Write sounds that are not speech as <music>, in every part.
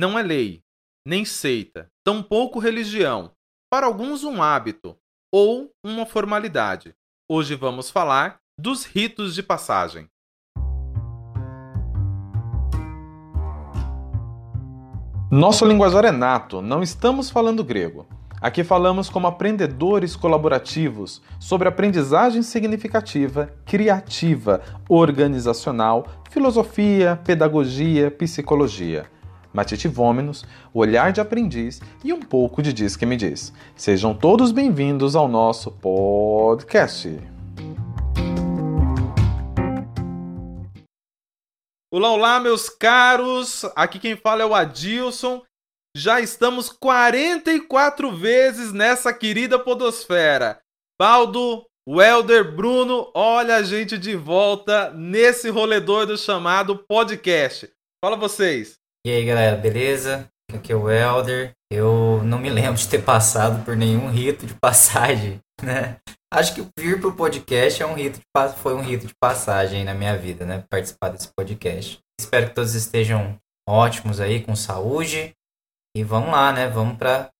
não é lei, nem seita, tampouco religião. Para alguns, um hábito ou uma formalidade. Hoje vamos falar dos ritos de passagem. Nosso linguajar é nato, não estamos falando grego. Aqui falamos como aprendedores colaborativos sobre aprendizagem significativa, criativa, organizacional, filosofia, pedagogia, psicologia. Matite Vômenos, o olhar de aprendiz e um pouco de Diz que me diz. Sejam todos bem-vindos ao nosso podcast. Olá, olá, meus caros! Aqui quem fala é o Adilson. Já estamos 44 vezes nessa querida podosfera. Baldo, Welder, Bruno, olha a gente de volta nesse roledor do chamado podcast. Fala vocês. E aí, galera, beleza? Aqui é o Welder. Eu não me <laughs> lembro de ter passado por nenhum rito de passagem, <laughs> né? Acho que vir pro podcast é um rito de, foi um rito de passagem na minha vida, né? Participar desse podcast. Espero que todos estejam ótimos aí, com saúde. E vamos lá, né? Vamos para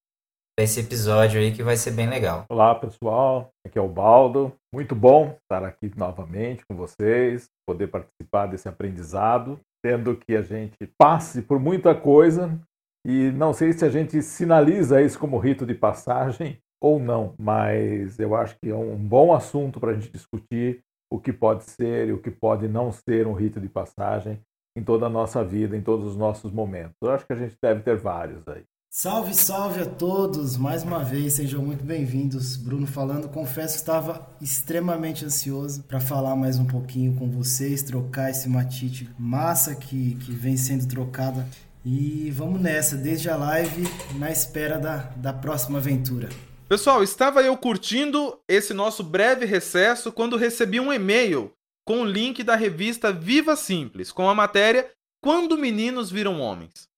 esse episódio aí que vai ser bem legal. Olá, pessoal. Aqui é o Baldo. Muito bom estar aqui novamente com vocês, poder participar desse aprendizado, tendo que a gente passe por muita coisa e não sei se a gente sinaliza isso como rito de passagem ou não, mas eu acho que é um bom assunto para a gente discutir o que pode ser e o que pode não ser um rito de passagem em toda a nossa vida, em todos os nossos momentos. Eu acho que a gente deve ter vários aí. Salve, salve a todos! Mais uma vez, sejam muito bem-vindos. Bruno falando. Confesso que estava extremamente ansioso para falar mais um pouquinho com vocês, trocar esse matite massa que, que vem sendo trocada. E vamos nessa, desde a live, na espera da, da próxima aventura. Pessoal, estava eu curtindo esse nosso breve recesso quando recebi um e-mail com o link da revista Viva Simples, com a matéria Quando Meninos Viram Homens.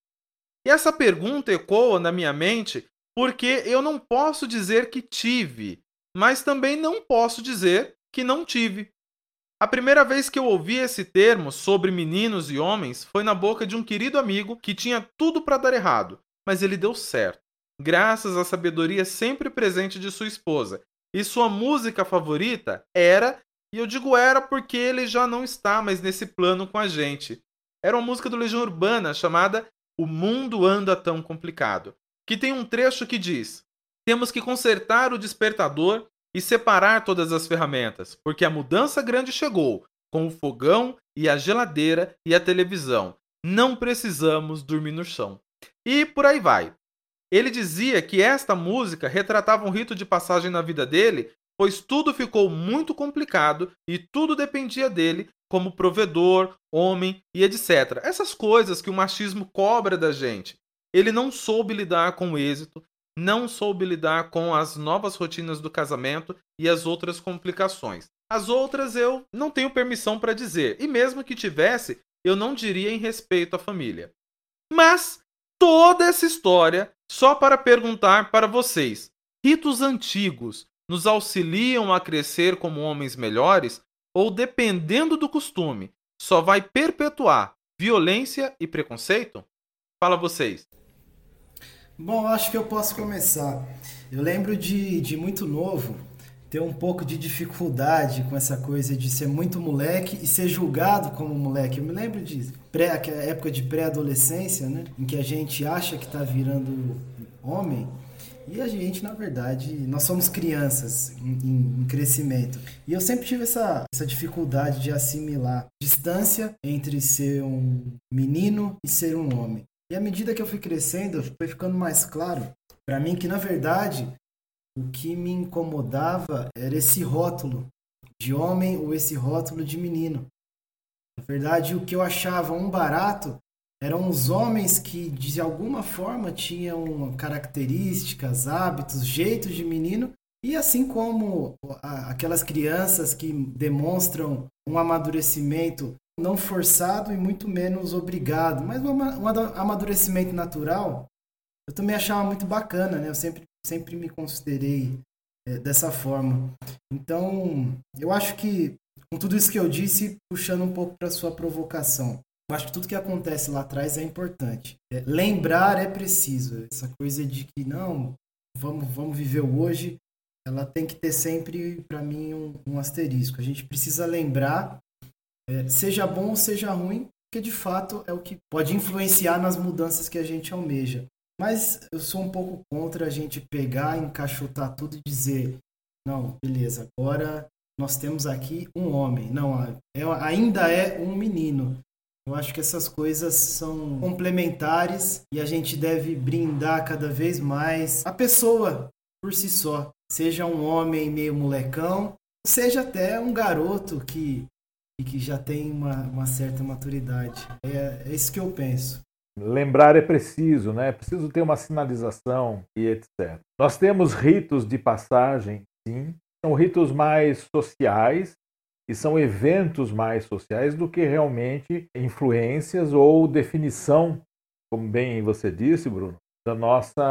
E essa pergunta ecoa na minha mente porque eu não posso dizer que tive, mas também não posso dizer que não tive. A primeira vez que eu ouvi esse termo sobre meninos e homens foi na boca de um querido amigo que tinha tudo para dar errado, mas ele deu certo graças à sabedoria sempre presente de sua esposa. E sua música favorita era, e eu digo era porque ele já não está mais nesse plano com a gente. Era uma música do Legião Urbana chamada O Mundo Anda Tão Complicado, que tem um trecho que diz: Temos que consertar o despertador e separar todas as ferramentas, porque a mudança grande chegou, com o fogão e a geladeira e a televisão. Não precisamos dormir no chão. E por aí vai. Ele dizia que esta música retratava um rito de passagem na vida dele, pois tudo ficou muito complicado e tudo dependia dele como provedor, homem e etc. Essas coisas que o machismo cobra da gente. Ele não soube lidar com o êxito, não soube lidar com as novas rotinas do casamento e as outras complicações. As outras eu não tenho permissão para dizer, e mesmo que tivesse, eu não diria em respeito à família. Mas toda essa história só para perguntar para vocês: ritos antigos nos auxiliam a crescer como homens melhores ou, dependendo do costume, só vai perpetuar violência e preconceito? Fala vocês. Bom, acho que eu posso começar. Eu lembro de, de muito novo ter um pouco de dificuldade com essa coisa de ser muito moleque e ser julgado como moleque. Eu me lembro de pré, época de pré-adolescência, né? Em que a gente acha que está virando homem e a gente, na verdade, nós somos crianças em, em, crescimento. E eu sempre tive essa, essa dificuldade de assimilar distância entre ser um menino e ser um homem. E à medida que eu fui crescendo, foi ficando mais claro para mim que, na verdade, o que me incomodava era esse rótulo de homem ou esse rótulo de menino. Na verdade, o que eu achava um barato eram os homens que de alguma forma tinham características, hábitos, jeitos de menino, e assim como aquelas crianças que demonstram um amadurecimento não forçado e muito menos obrigado, mas um amadurecimento natural, eu também achava muito bacana, né? Eu sempre sempre me considerei é, dessa forma. Então, eu acho que, com tudo isso que eu disse, puxando um pouco para sua provocação, Eu acho que tudo que acontece lá atrás é importante. É, lembrar é preciso. Essa coisa de que não, vamos, vamos viver hoje, ela tem que ter sempre, para mim, um, um, asterisco. A gente precisa lembrar, é, seja bom ou seja ruim, porque de fato é o que pode influenciar nas mudanças que a gente almeja. Mas eu sou um pouco contra a gente pegar, encaixotar tudo e dizer: não, beleza, agora nós temos aqui um homem. Não, é, ainda é um menino. Eu acho que essas coisas são complementares e a gente deve brindar cada vez mais a pessoa por si só. Seja um homem meio molecão, seja até um garoto que, que já tem uma, uma certa maturidade. É, é isso que eu penso. Lembrar é preciso, né? É preciso ter uma sinalização e etc. Nós temos ritos de passagem, sim. São ritos mais sociais e são eventos mais sociais do que realmente influências ou definição, como bem você disse, Bruno, da nossa.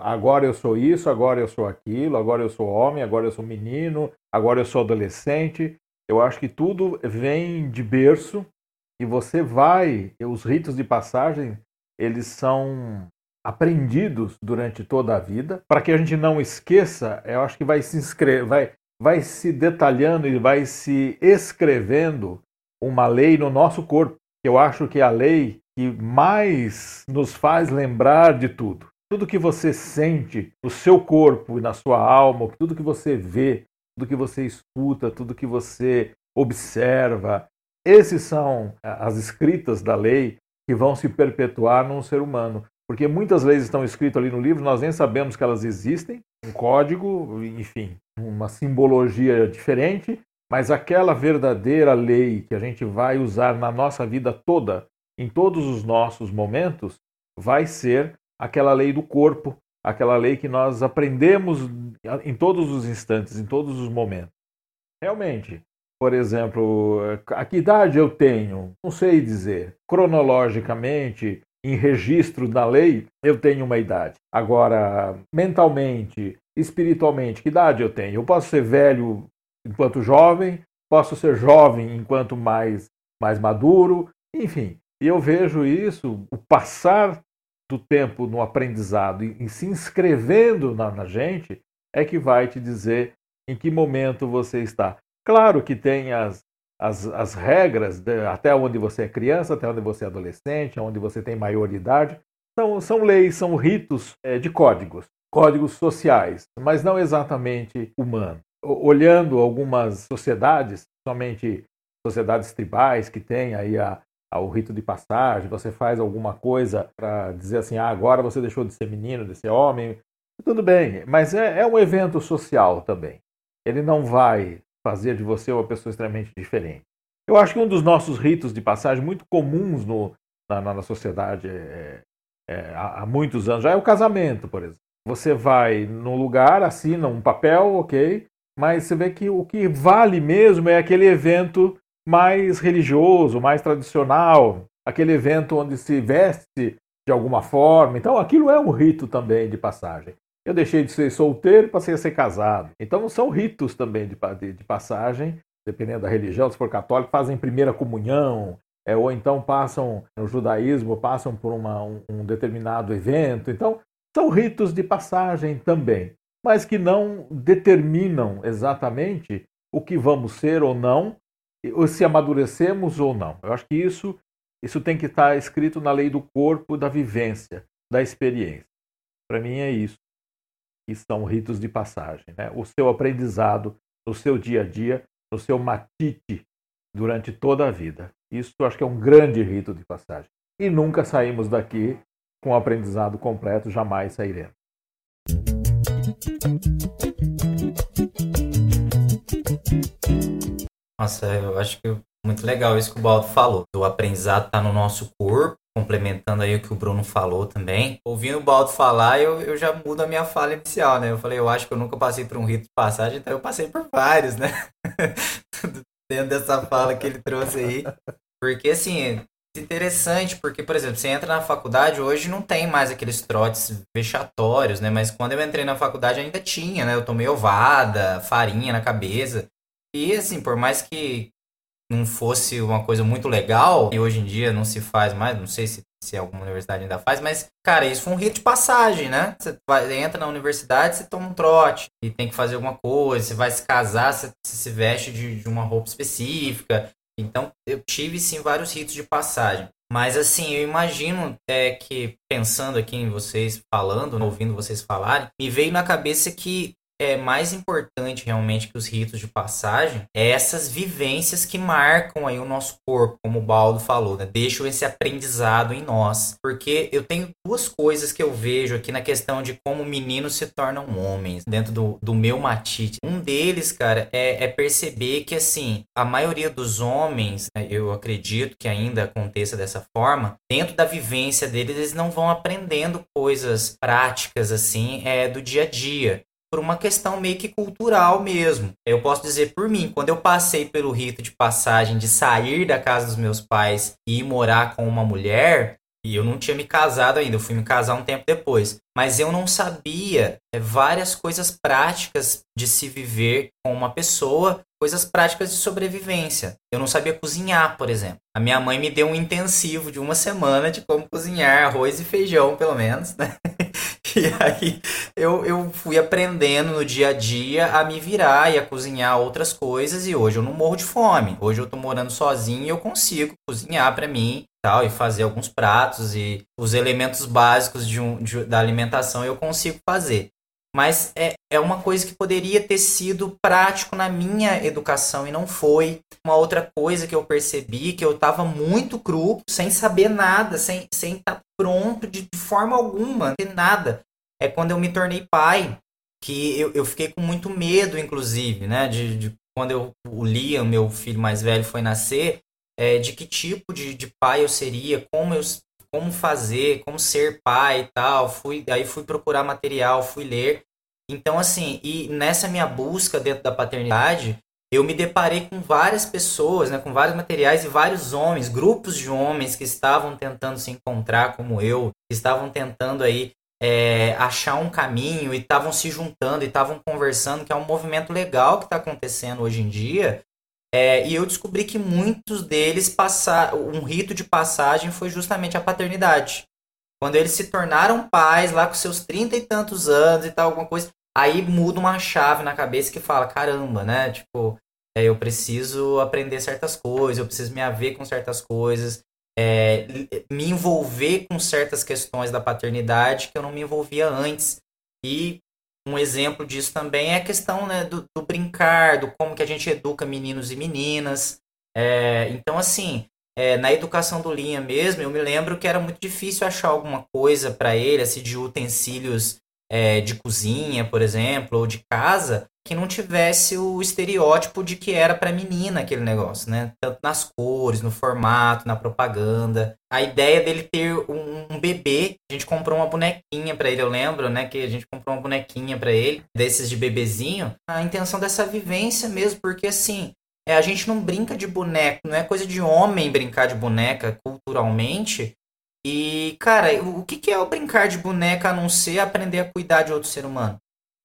Agora eu sou isso, agora eu sou aquilo, agora eu sou homem, agora eu sou menino, agora eu sou adolescente. Eu acho que tudo vem de berço e você vai, os ritos de passagem, eles são aprendidos durante toda a vida, para que a gente não esqueça, eu acho que vai se inscrever, vai, vai se detalhando e vai se escrevendo uma lei no nosso corpo. Eu acho que é a lei que mais nos faz lembrar de tudo. Tudo que você sente no seu corpo e na sua alma, tudo que você vê, tudo que você escuta, tudo que você observa, esses são as escritas da lei que vão se perpetuar num ser humano. Porque muitas leis estão escritas ali no livro, nós nem sabemos que elas existem, um código, enfim, uma simbologia diferente, mas aquela verdadeira lei que a gente vai usar na nossa vida toda, em todos os nossos momentos, vai ser aquela lei do corpo, aquela lei que nós aprendemos em todos os instantes, em todos os momentos. Realmente, por exemplo, a que idade eu tenho? Não sei dizer. Cronologicamente, em registro da lei, eu tenho uma idade. Agora, mentalmente, espiritualmente, que idade eu tenho? Eu posso ser velho enquanto jovem, posso ser jovem enquanto mais, mais maduro, enfim. E eu vejo isso, o passar do tempo no aprendizado e, e se inscrevendo na, na gente, é que vai te dizer em que momento você está. Claro que tem as, as, as regras, de, até onde você é criança, até onde você é adolescente, onde você tem maioridade. São, são leis, são ritos é, de códigos, códigos sociais, mas não exatamente humanos. Olhando algumas sociedades, somente sociedades tribais que têm aí a, a, o rito de passagem, você faz alguma coisa para dizer assim, ah, agora você deixou de ser menino, de ser homem, tudo bem, mas é, é um evento social também. Ele não vai fazer de você uma pessoa extremamente diferente. Eu acho que um dos nossos ritos de passagem muito comuns no, na, na, sociedade é, é, há, há muitos anos já é o casamento, por exemplo. Você vai num lugar, assina um papel, ok, mas você vê que o que vale mesmo é aquele evento mais religioso, mais tradicional, aquele evento onde se veste de alguma forma. Então aquilo é um rito também de passagem. Eu deixei de ser solteiro e passei a ser casado. Então são ritos também de, de, de passagem, dependendo da religião. Se for católico, fazem primeira comunhão, é, ou então passam no judaísmo, passam por uma, um, um determinado evento. Então são ritos de passagem também, mas que não determinam exatamente o que vamos ser ou não, ou se amadurecemos ou não. Eu acho que isso, isso tem que estar escrito na lei do corpo, da vivência, da experiência. Para mim é isso que são ritos de passagem. Né? O seu aprendizado no seu dia a dia, no seu matite durante toda a vida. Isso acho que é um grande rito de passagem. E nunca saímos daqui com o aprendizado completo, jamais sairemos. Nossa, eu acho que muito legal isso que o Baldo falou. O aprendizado está no nosso corpo complementando aí o que o Bruno falou também. Ouvindo o Baldo falar, eu, eu já mudo a minha fala inicial, né? Eu falei, eu acho que eu nunca passei por um rito de passagem, então eu passei por vários, né? <laughs> Dentro dessa fala que ele trouxe aí. Porque, assim, é interessante, porque, por exemplo, você entra na faculdade, hoje não tem mais aqueles trotes vexatórios, né? Mas quando eu entrei na faculdade ainda tinha, né? Eu tomei ovada, farinha na cabeça. E, assim, por mais que não fosse uma coisa muito legal, e hoje em dia não se faz mais, não sei se, se alguma universidade ainda faz, mas, cara, isso foi um rito de passagem, né? Você vai, entra na universidade, você toma um trote e tem que fazer alguma coisa, você vai se casar, você, você se veste de, de uma roupa específica. Então, eu tive sim vários ritos de passagem. Mas assim, eu imagino é, que, pensando aqui em vocês falando, ouvindo vocês falarem, me veio na cabeça que é mais importante realmente que os ritos de passagem é essas vivências que marcam aí o nosso corpo, como o Baldo falou, né? Deixam esse aprendizado em nós. Porque eu tenho duas coisas que eu vejo aqui na questão de como meninos se tornam homens dentro do, do meu matite. Um deles, cara, é, é perceber que assim, a maioria dos homens, né, eu acredito que ainda aconteça dessa forma, dentro da vivência deles, eles não vão aprendendo coisas práticas assim, é, do dia a dia por uma questão meio que cultural mesmo. Eu posso dizer por mim, quando eu passei pelo rito de passagem de sair da casa dos meus pais e ir morar com uma mulher, e eu não tinha me casado ainda, eu fui me casar um tempo depois. Mas eu não sabia é, várias coisas práticas de se viver com uma pessoa, coisas práticas de sobrevivência. Eu não sabia cozinhar, por exemplo. A minha mãe me deu um intensivo de uma semana de como cozinhar arroz e feijão, pelo menos, né? <laughs> <laughs> E aí eu, eu fui aprendendo no dia a dia a me virar e a cozinhar outras coisas e hoje eu não morro de fome. Hoje eu tô morando sozinho e eu consigo cozinhar para mim tal e fazer alguns pratos e os elementos básicos de um, de, da alimentação eu consigo fazer. Mas é, é uma coisa que poderia ter sido prático na minha educação e não foi. Uma outra coisa que eu percebi que eu estava muito cru, sem saber nada, sem estar sem tá pronto de, de forma alguma, não nada. É quando eu me tornei pai, que eu, eu fiquei com muito medo, inclusive, né? De, de quando eu, o Liam, meu filho mais velho, foi nascer, é, de que tipo de, de pai eu seria, como eu como fazer, como ser pai e tal. Fui, aí fui procurar material, fui ler. Então, assim, e nessa minha busca dentro da paternidade, eu me deparei com várias pessoas, né, com vários materiais e vários homens, grupos de homens que estavam tentando se encontrar como eu, que estavam tentando aí é, achar um caminho e estavam se juntando e estavam conversando, que é um movimento legal que está acontecendo hoje em dia. É, e eu descobri que muitos deles passar um rito de passagem foi justamente a paternidade. Quando eles se tornaram pais lá com seus trinta e tantos anos e tal, alguma coisa, aí muda uma chave na cabeça que fala, caramba, né? Tipo, é, eu preciso aprender certas coisas, eu preciso me haver com certas coisas, é, me envolver com certas questões da paternidade que eu não me envolvia antes. E um exemplo disso também é a questão né, do, do brincar, do como que a gente educa meninos e meninas. É, então, assim, é, na educação do Linha mesmo, eu me lembro que era muito difícil achar alguma coisa para ele, assim, de utensílios é, de cozinha, por exemplo, ou de casa, que não tivesse o estereótipo de que era para menina aquele negócio, né? Tanto nas cores, no formato, na propaganda. A ideia dele ter um, um bebê, a gente comprou uma bonequinha para ele, eu lembro, né? Que a gente comprou uma bonequinha para ele, desses de bebezinho. A intenção dessa vivência mesmo, porque assim, é, a gente não brinca de boneco, não é coisa de homem brincar de boneca culturalmente. E, cara, o que, é o brincar de boneca a não ser aprender a cuidar de outro ser humano?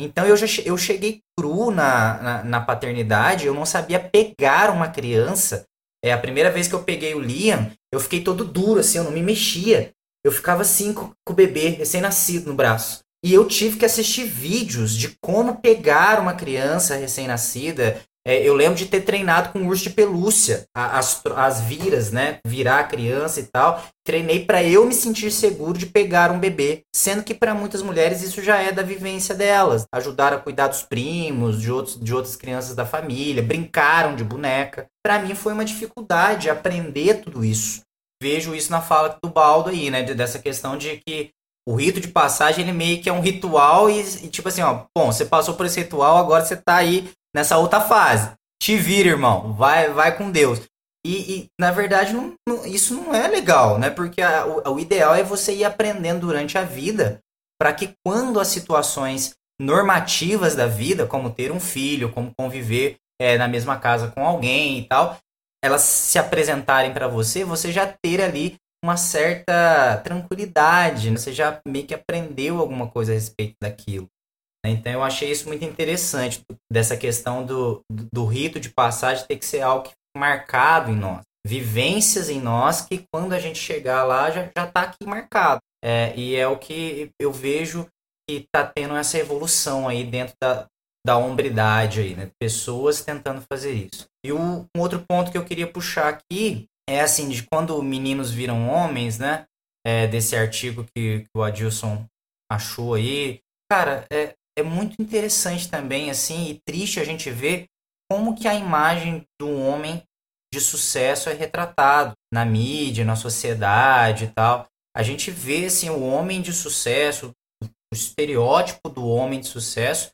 Então eu já eu cheguei cru na, na, na, paternidade, eu não sabia pegar uma criança. É a primeira vez que eu peguei o Liam, eu fiquei todo duro, assim, eu não me mexia. Eu ficava assim com, com o bebê recém-nascido no braço. E eu tive que assistir vídeos de como pegar uma criança recém-nascida, é, eu lembro de ter treinado com urso de pelúcia, as, as viras, né? Virar a criança e tal. Treinei para eu me sentir seguro de pegar um bebê. Sendo que para muitas mulheres isso já é da vivência delas. Ajudar a cuidar dos primos, de, outros, de outras crianças da família, brincaram de boneca. Para mim foi uma dificuldade aprender tudo isso. Vejo isso na fala do Baldo aí, né? Dessa questão de que o rito de passagem ele meio que é um ritual e, e, tipo assim, ó, bom, você passou por esse ritual, agora você tá aí nessa outra fase. Te vira, irmão. Vai, vai com Deus. E, e na verdade, não, não, isso não é legal, né? Porque a, o, o ideal é você ir aprendendo durante a vida para que quando as situações normativas da vida, como ter um filho, como conviver é, na mesma casa com alguém e tal, elas se apresentarem para você, você já ter ali uma certa tranquilidade, né? você já meio que aprendeu alguma coisa a respeito daquilo. Então eu achei isso muito interessante, dessa questão do, do rito de passagem ter que ser algo marcado em nós. Vivências em nós que quando a gente chegar lá já, já tá aqui marcado. É, e é o que eu vejo que tá tendo essa evolução aí dentro da, da hombridade aí, né? Pessoas tentando fazer isso. E o, um outro ponto que eu queria puxar aqui é assim, de quando meninos viram homens, né? É, desse artigo que, que, o Adilson achou aí. Cara, é, é muito interessante também, assim, e triste a gente ver como que a imagem do homem de sucesso é retratado na mídia, na sociedade e tal. A gente vê, assim, o homem de sucesso, o estereótipo do homem de sucesso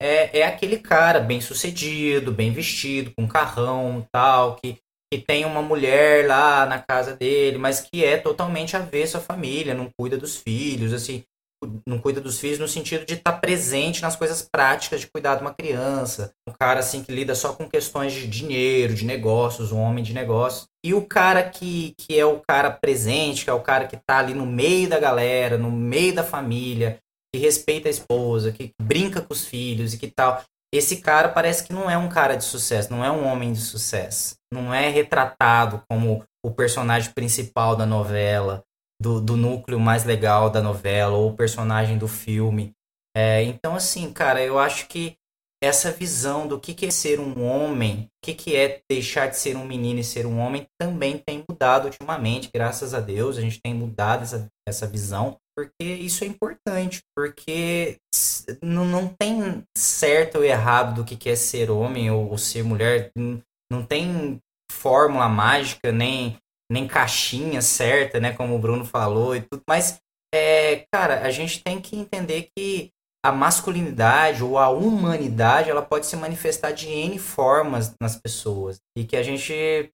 é, é aquele cara bem sucedido, bem vestido, com carrão tal, que que tem uma mulher lá na casa dele, mas que é totalmente avesso à família, não cuida dos filhos, assim, não cuida dos filhos no sentido de estar tá presente nas coisas práticas de cuidar de uma criança. Um cara assim que lida só com questões de dinheiro, de negócios, um homem de negócios. E o cara que, que é o cara presente, que é o cara que está ali no meio da galera, no meio da família, que respeita a esposa, que brinca com os filhos e que tal esse cara parece que não é um cara de sucesso, não é um homem de sucesso. Não é retratado como o personagem principal da novela, do, do núcleo mais legal da novela, ou o personagem do filme. É, então, assim, cara, eu acho que essa visão do que, que é ser um homem, o que, que é deixar de ser um menino e ser um homem, também tem mudado ultimamente, graças a Deus, a gente tem mudado essa, essa visão porque isso é importante, porque não, não tem certo ou errado do que é ser homem ou, ou ser mulher, não, não tem fórmula mágica, nem, nem caixinha certa, né, como o Bruno falou e tudo, mas, é, cara, a gente tem que entender que a masculinidade ou a humanidade, ela pode se manifestar de N formas nas pessoas, e que a gente,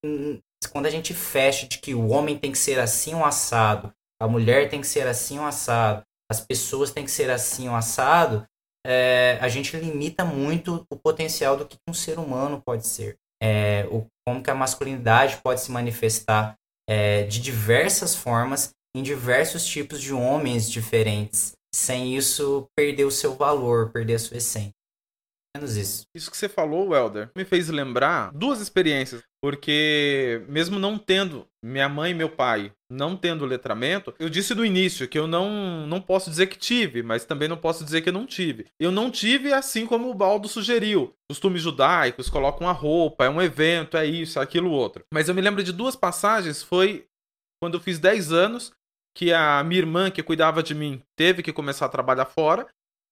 quando a gente fecha de que o homem tem que ser assim um assado, a mulher tem que ser assim ou assado, as pessoas têm que ser assim ou assado, é, a gente limita muito o potencial do que um ser humano pode ser. É, o, como que a masculinidade pode se manifestar é, de diversas formas em diversos tipos de homens diferentes, sem isso perder o seu valor, perder a sua essência menos isso. Isso que você falou, Welder, me fez lembrar duas experiências. Porque, mesmo não tendo minha mãe e meu pai não tendo letramento, eu disse no início que eu não, não posso dizer que tive, mas também não posso dizer que eu não tive. Eu não tive assim como o Baldo sugeriu. Costumes judaicos, colocam a roupa, é um evento, é isso, é aquilo, outro. Mas eu me lembro de duas passagens, foi quando eu fiz 10 anos, que a minha irmã, que cuidava de mim, teve que começar a trabalhar fora,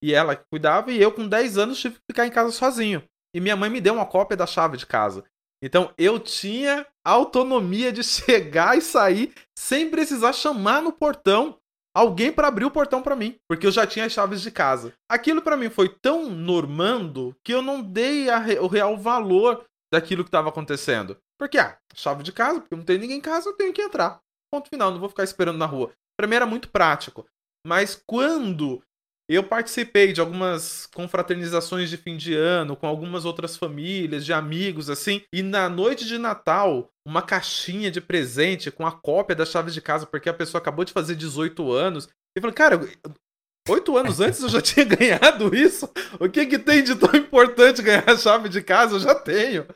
e ela que cuidava, e eu com 10 anos tive que ficar em casa sozinho. E minha mãe me deu uma cópia da chave de casa. Então eu tinha autonomia de <laughs> chegar e sair sem precisar chamar no portão alguém para abrir o portão para mim, porque eu já tinha as chaves de casa. Aquilo para mim foi tão normando que eu não dei re o real valor daquilo que estava acontecendo. Porque, ah, chave de casa, porque não tem ninguém em casa, eu tenho que entrar. Ponto final, não vou ficar esperando na rua. Para mim era muito prático. Mas quando eu participei de algumas confraternizações de fim de ano com algumas outras famílias, de amigos, assim. E na noite de Natal, uma caixinha de presente com a cópia das chaves de casa, porque a pessoa acabou de fazer 18 anos. E falei, cara, oito anos antes eu já <laughs> tinha ganhado isso. O que, que tem de tão importante ganhar a chave de casa? Eu já tenho.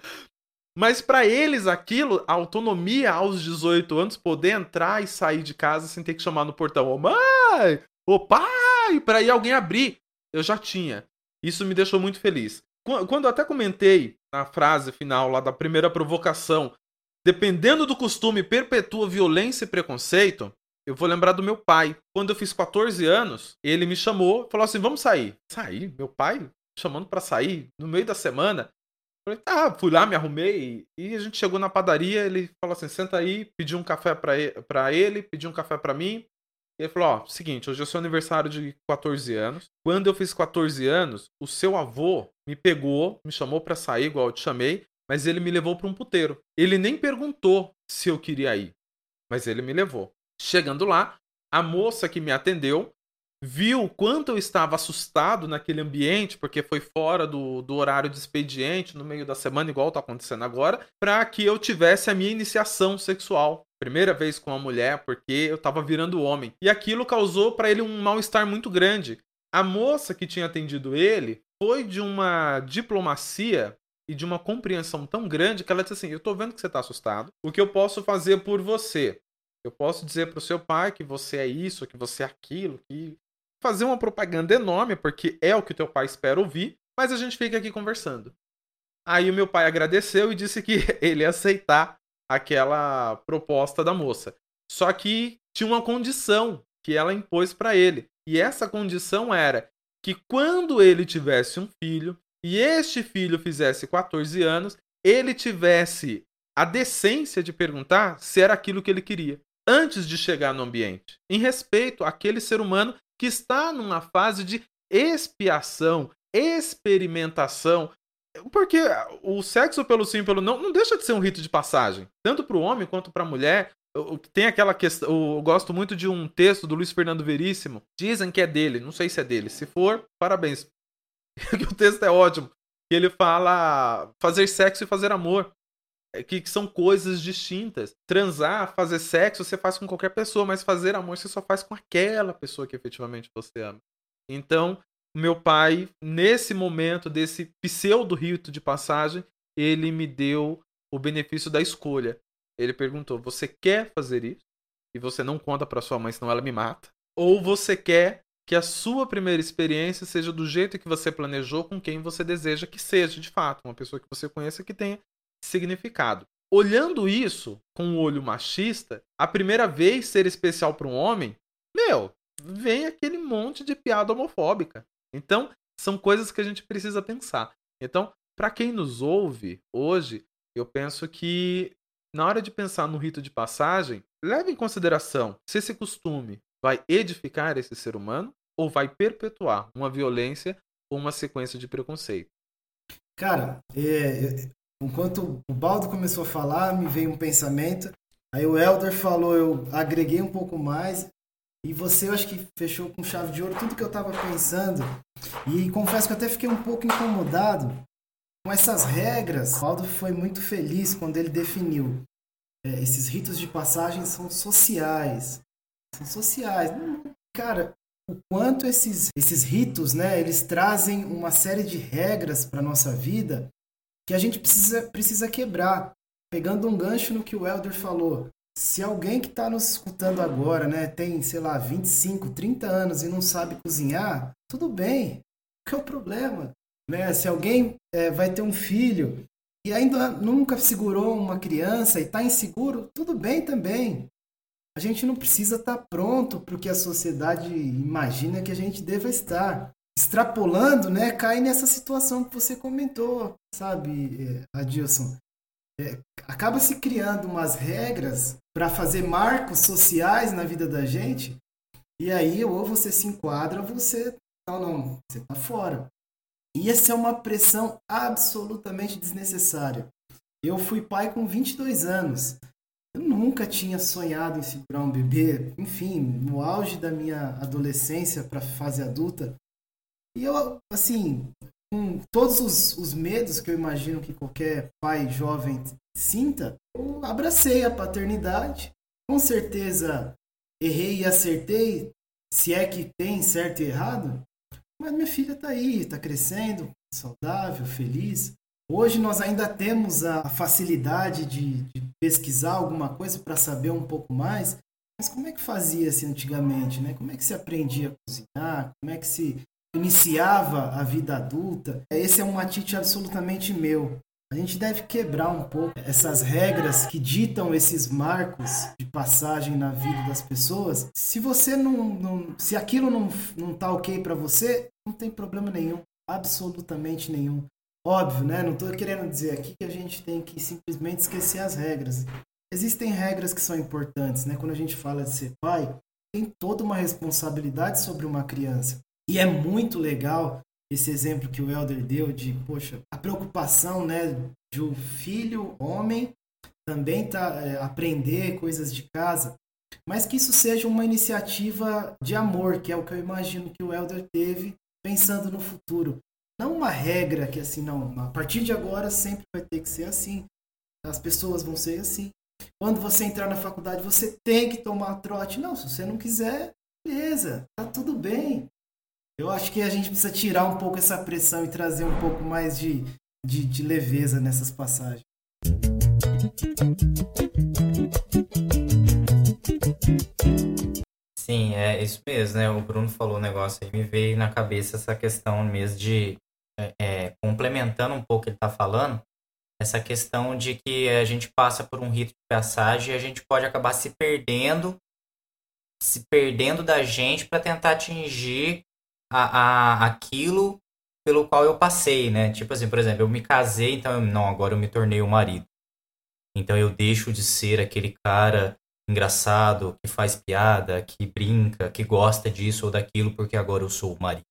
Mas para eles aquilo, a autonomia aos 18 anos, poder entrar e sair de casa sem ter que chamar no portão. Ô mãe, ô pai, e para ir alguém abrir. Eu já tinha. Isso me deixou muito feliz. Quando até comentei na frase final lá da primeira provocação, dependendo do costume, perpetua violência e preconceito, eu vou lembrar do meu pai. Quando eu fiz 14 anos, ele me chamou, falou assim: "Vamos sair". Sair? Meu pai chamando para sair no meio da semana. Eu falei: "Tá, fui lá, me arrumei". E a gente chegou na padaria, ele falou assim: "Senta aí", pediu um café para ele, pediu um café para mim. Ele falou: Ó, seguinte, hoje é seu aniversário de 14 anos. Quando eu fiz 14 anos, o seu avô me pegou, me chamou para sair, igual eu te chamei, mas ele me levou para um puteiro. Ele nem perguntou se eu queria ir, mas ele me levou. Chegando lá, a moça que me atendeu viu quanto eu estava assustado naquele ambiente, porque foi fora do, do horário de expediente, no meio da semana, igual está acontecendo agora, para que eu tivesse a minha iniciação sexual. Primeira vez com uma mulher, porque eu tava virando homem. E aquilo causou para ele um mal-estar muito grande. A moça que tinha atendido ele foi de uma diplomacia e de uma compreensão tão grande que ela disse assim: Eu tô vendo que você tá assustado. O que eu posso fazer por você? Eu posso dizer pro seu pai que você é isso, que você é aquilo, que. Fazer uma propaganda enorme, porque é o que teu pai espera ouvir, mas a gente fica aqui conversando. Aí o meu pai agradeceu e disse que <laughs> ele ia aceitar aquela proposta da moça. Só que tinha uma condição que ela impôs para ele. E essa condição era que quando ele tivesse um filho e este filho fizesse 14 anos, ele tivesse a decência de perguntar se era aquilo que ele queria, antes de chegar no ambiente, em respeito àquele ser humano que está numa fase de expiação, experimentação, porque o sexo pelo sim pelo não não deixa de ser um rito de passagem, tanto para o homem quanto para a mulher. Tem aquela questão. Eu gosto muito de um texto do Luiz Fernando Veríssimo. Dizem que é dele, não sei se é dele. Se for, parabéns. <laughs> o texto é ótimo. Ele fala fazer sexo e fazer amor. É que, são coisas distintas. Transar, fazer sexo, você faz com qualquer pessoa, mas fazer amor você só faz com aquela pessoa que efetivamente você ama. Então, meu pai, nesse momento desse pseudo rito de passagem, ele me deu o benefício da escolha. Ele perguntou: Você quer fazer isso? E você não conta para sua mãe, senão ela me mata? Ou você quer que a sua primeira experiência seja do jeito que você planejou, com quem você deseja que seja, de fato, uma pessoa que você conheça que tenha significado. Olhando isso com um olho machista, a primeira vez ser especial para um homem, meu, vem aquele monte de piada homofóbica. Então, são coisas que a gente precisa pensar. Então, para quem nos ouve hoje, eu penso que na hora de pensar no rito de passagem, leve em consideração se esse costume vai edificar esse ser humano ou vai perpetuar uma violência ou uma sequência de preconceito. Cara, é, é, enquanto o Baldo começou a falar, me veio um pensamento. Aí o Elder falou, eu agreguei um pouco mais. E você, eu acho que fechou com chave de ouro tudo que eu estava pensando. E confesso que até fiquei um pouco incomodado com essas regras. O Baldo foi muito feliz quando ele definiu. É, esses ritos de passagem são sociais. São sociais. Cara, o quanto esses, esses ritos, né, eles trazem uma série de regras para nossa vida que a gente precisa, precisa quebrar. Pegando um gancho no que o Elder falou. Se alguém que está nos escutando agora, né, tem, sei lá, 25, 30 anos e não sabe cozinhar, tudo bem. Qual é o problema? Né? Se alguém é, vai ter um filho e ainda nunca segurou uma criança e está inseguro, tudo bem também. A gente não precisa estar tá pronto para o que a sociedade imagina que a gente deva estar. Extrapolando, né, cai nessa situação que você comentou, sabe, é, Adilson? É, acaba se criando umas regras para fazer marcos sociais na vida da gente, e aí ou você se enquadra ou você. Não, não, você está fora. E essa é uma pressão absolutamente desnecessária. Eu fui pai com 22 anos. Eu nunca tinha sonhado em segurar um bebê, enfim, no auge da minha adolescência para fase adulta. E eu, assim, com todos os, os medos que eu imagino que qualquer pai jovem sinta, eu abracei a paternidade. Com certeza errei e acertei, se é que tem certo e errado, mas minha filha está aí, está crescendo, saudável, feliz. Hoje nós ainda temos a facilidade de, de pesquisar alguma coisa para saber um pouco mais, mas como é que fazia-se antigamente, né? Como é que se aprendia a cozinhar? Como é que se iniciava a vida adulta? Esse é um matite absolutamente meu. A gente deve quebrar um pouco essas regras que ditam esses marcos de passagem na vida das pessoas. Se você não, não se aquilo não, não tá ok para você, não tem problema nenhum, absolutamente nenhum. Óbvio, né? Não estou querendo dizer aqui que a gente tem que simplesmente esquecer as regras. Existem regras que são importantes, né? Quando a gente fala de ser pai, tem toda uma responsabilidade sobre uma criança. E é muito legal esse exemplo que o Elder deu de, poxa, a preocupação, né, de um filho, homem, também tá é, aprender coisas de casa, mas que isso seja uma iniciativa de amor, que é o que eu imagino que o Elder teve pensando no futuro. Não uma regra que assim, não, a partir de agora sempre vai ter que ser assim. As pessoas vão ser assim. Quando você entrar na faculdade, você tem que tomar trote. Não, se você não quiser, beleza, tá tudo bem. Eu acho que a gente precisa tirar um pouco essa pressão e trazer um pouco mais de, de, de leveza nessas passagens. Sim, é isso mesmo, né? O Bruno falou um negócio aí, me veio na cabeça essa questão mesmo de, é, é complementando um pouco o que ele está falando, essa questão de que a gente passa por um rito de passagem e a gente pode acabar se perdendo, se perdendo da gente para tentar atingir a, a, aquilo pelo qual eu passei, né? Tipo assim, por exemplo, eu me casei, então eu, não, agora eu me tornei o marido. Então eu deixo de ser aquele cara engraçado, que faz piada, que brinca, que gosta disso ou daquilo, porque agora eu sou o marido.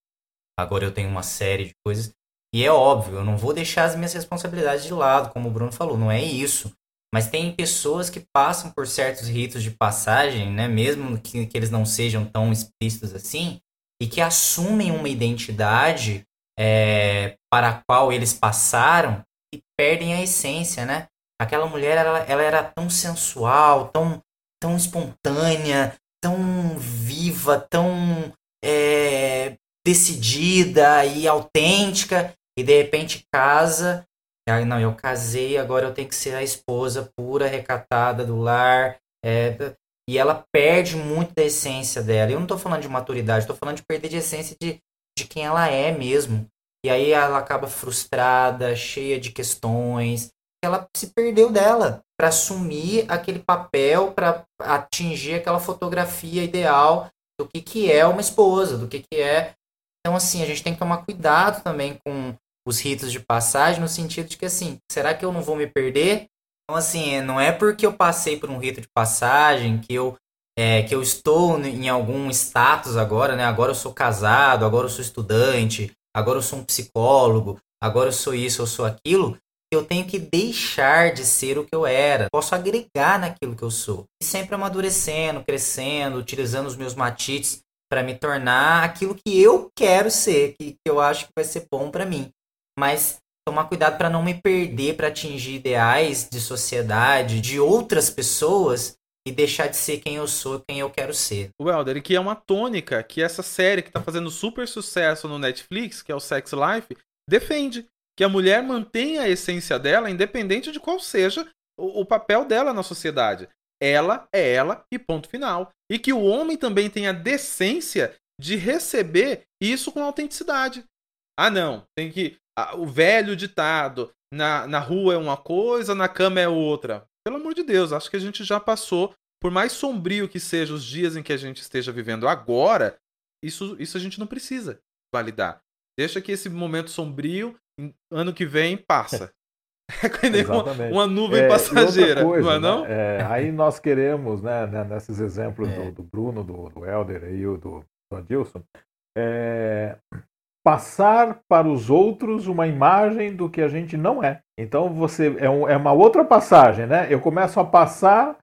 Agora eu tenho uma série de coisas. E é óbvio, eu não vou deixar as minhas responsabilidades de lado, como o Bruno falou, não é isso. Mas tem pessoas que passam por certos ritos de passagem, né, mesmo que, que eles não sejam tão explícitos assim, e que assumem uma identidade é, para a qual eles passaram e perdem a essência, né? Aquela mulher, ela, ela era tão sensual, tão, tão espontânea, tão viva, tão é, decidida e autêntica, e de repente casa. Aí, não, eu casei, agora eu tenho que ser a esposa pura, recatada do lar. É, e ela perde muito da essência dela. Eu não estou falando de maturidade, estou falando de perder de essência de, de quem ela é mesmo. E aí ela acaba frustrada, cheia de questões. Ela se perdeu dela para assumir aquele papel, para atingir aquela fotografia ideal do que, que é uma esposa, do que, que é. Então, assim, a gente tem que tomar cuidado também com os ritos de passagem, no sentido de que, assim, será que eu não vou me perder? Então, assim, não é porque eu passei por um rito de passagem que eu é, que eu estou em algum status agora, né? Agora eu sou casado, agora eu sou estudante, agora eu sou um psicólogo, agora eu sou isso, eu sou aquilo. Eu tenho que deixar de ser o que eu era. Posso agregar naquilo que eu sou. E sempre amadurecendo, crescendo, utilizando os meus matites para me tornar aquilo que eu quero ser, que, que eu acho que vai ser bom para mim. Mas tomar cuidado para não me perder para atingir ideais de sociedade, de outras pessoas e deixar de ser quem eu sou, quem eu quero ser. O Helder, que é uma tônica que essa série que tá fazendo super sucesso no Netflix, que é o Sex Life, defende. Que a mulher mantenha a essência dela, independente de qual seja o, o papel dela na sociedade. Ela é ela e ponto final. E que o homem também tenha decência de receber isso com autenticidade. Ah, não, tem que. O velho ditado: na, na rua é uma coisa, na cama é outra. Pelo amor de Deus, acho que a gente já passou, por mais sombrio que sejam os dias em que a gente esteja vivendo agora, isso, isso a gente não precisa validar. Deixa que esse momento sombrio, ano que vem, passa. <laughs> É uma, uma nuvem é, passageira, coisa, não é não? Né? É, aí nós queremos, né, né nesses exemplos é. do, do, Bruno, do, do Helder e do, do Adilson, é, passar para os outros uma imagem do que a gente não é. Então você é, um, é uma outra passagem, né? Eu começo a passar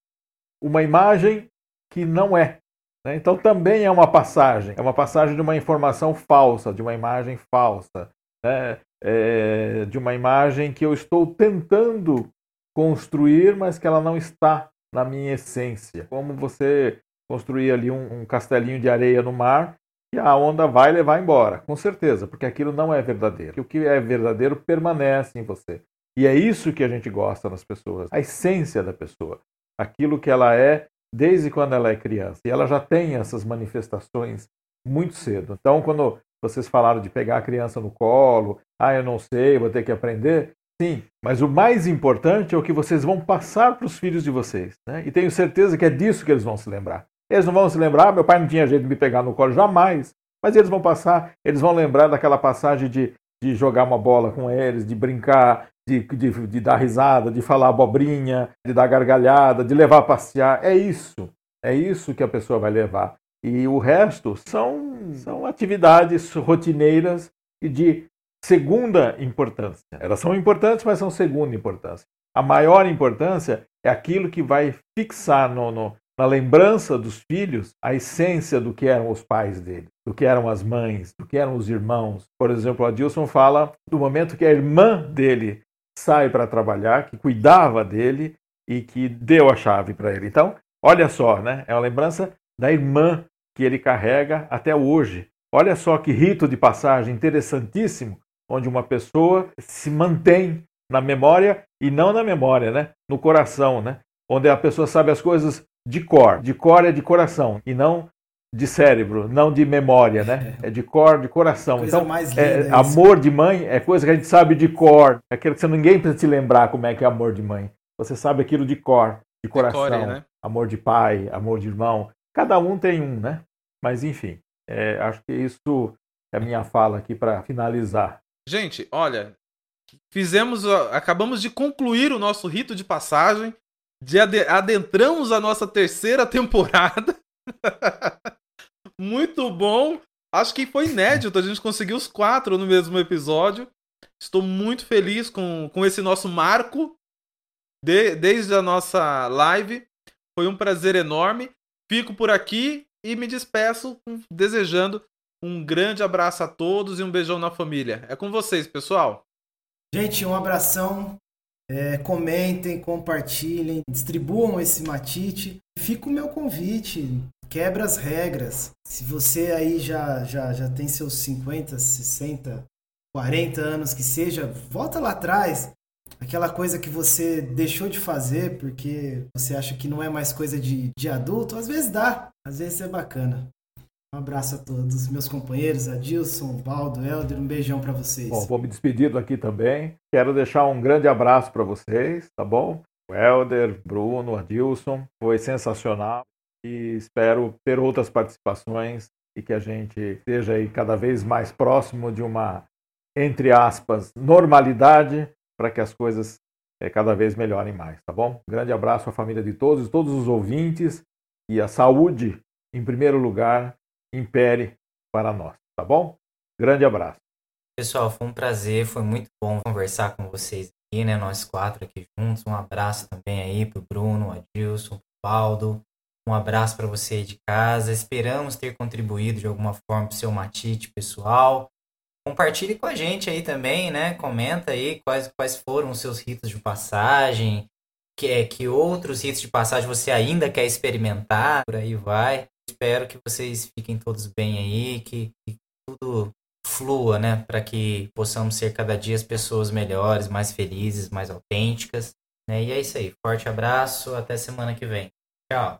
uma imagem que não é. Né? Então também é uma passagem, é uma passagem de uma informação falsa, de uma imagem falsa, né? é, de uma imagem que eu estou tentando construir, mas que ela não está na minha essência. Como você construir ali um, um castelinho de areia no mar a onda vai levar embora, com certeza, porque aquilo não é verdadeiro. O que é verdadeiro permanece em você. E é isso que a gente gosta nas pessoas, a essência da pessoa, aquilo que ela é desde quando ela é criança. E ela já tem essas manifestações muito cedo. Então, quando vocês falaram de pegar a criança no colo, ah, eu não sei, vou ter que aprender. Sim, mas o mais importante é o que vocês vão passar para os filhos de vocês. Né? E tenho certeza que é disso que eles vão se lembrar. Eles não vão se lembrar, meu pai não tinha jeito de me pegar no colo jamais. Mas eles vão passar, eles vão lembrar daquela passagem de, de jogar uma bola com eles, de brincar, de, de, de, dar risada, de falar abobrinha, de dar gargalhada, de levar a passear. É isso. É isso que a pessoa vai levar. E o resto são, são atividades rotineiras e de segunda importância. Elas são importantes, mas são segunda importância. A maior importância é aquilo que vai fixar no, no, na lembrança dos filhos a essência do que eram os pais dele, do que eram as mães, do que eram os irmãos. Por exemplo, Adilson fala do momento que a irmã dele sai para trabalhar, que cuidava dele e que deu a chave para ele. Então, olha só, né? É uma lembrança da irmã que ele carrega até hoje. Olha só que rito de passagem interessantíssimo onde uma pessoa se mantém na memória e não na memória, né? No coração, né? Onde a pessoa sabe as coisas de cor. De cor é de coração e não de cérebro, não de memória, né? <laughs> É de cor, de coração. Coisa então, mais é, amor de mãe é coisa que a gente sabe de cor. É aquilo que você ninguém precisa se lembrar como é que é amor de mãe. Você sabe aquilo de cor, de coração. Decore, né? Amor de pai, amor de irmão. Cada um tem um, né? Mas enfim, é, acho que isso é a minha fala aqui para finalizar. Gente, olha, fizemos, acabamos de concluir o nosso rito de passagem, de ade- adentramos a nossa terceira temporada. <laughs> Muito bom. Acho que foi inédito, a gente conseguiu os quatro no mesmo episódio. Estou muito feliz com, com esse nosso marco de- desde a nossa live. Foi um prazer enorme. Fico por aqui e me despeço desejando um grande abraço a todos e um beijão na família. É com vocês, pessoal. Gente, um abração. É, comentem, compartilhem, distribuam esse matite. Fica o meu convite. Quebra as regras. Se você aí já, já, já tem seus 50, 60, 40 anos que seja, volta lá atrás. Aquela coisa que você deixou de fazer porque você acha que não é mais coisa de, de adulto, às vezes dá, às vezes é bacana. Um abraço a todos, meus companheiros, Adilson, Baldo, Helder, um beijão pra vocês. Bom, vou me despedir aqui também. Quero deixar um grande abraço para vocês, tá bom? O Helder, Bruno, Adilson, foi sensacional e espero ter outras participações e que a gente esteja aí cada vez mais próximo de uma, entre aspas, normalidade para que as coisas eh, cada vez melhorem mais, tá bom? Grande abraço à família de todos, todos os ouvintes e a saúde, em primeiro lugar, impere para nós, tá bom? Grande abraço. Pessoal, foi um prazer, foi muito bom conversar com vocês aqui, né? Nós quatro aqui juntos. Um abraço também aí pro Bruno, Adilson, pro Baldo. Um abraço para você aí de casa. Esperamos ter contribuído de alguma forma pro seu matite pessoal. Compartilhe com a gente aí também, né? Comenta aí quais, quais foram os seus ritos de passagem, que, é, que outros ritos de passagem você ainda quer experimentar, por aí vai. Espero que vocês fiquem todos bem aí, que, que tudo flua, né? Para que possamos ser cada dia as pessoas melhores, mais felizes, mais autênticas. Né? E é isso aí. Forte abraço, até semana que vem. Tchau.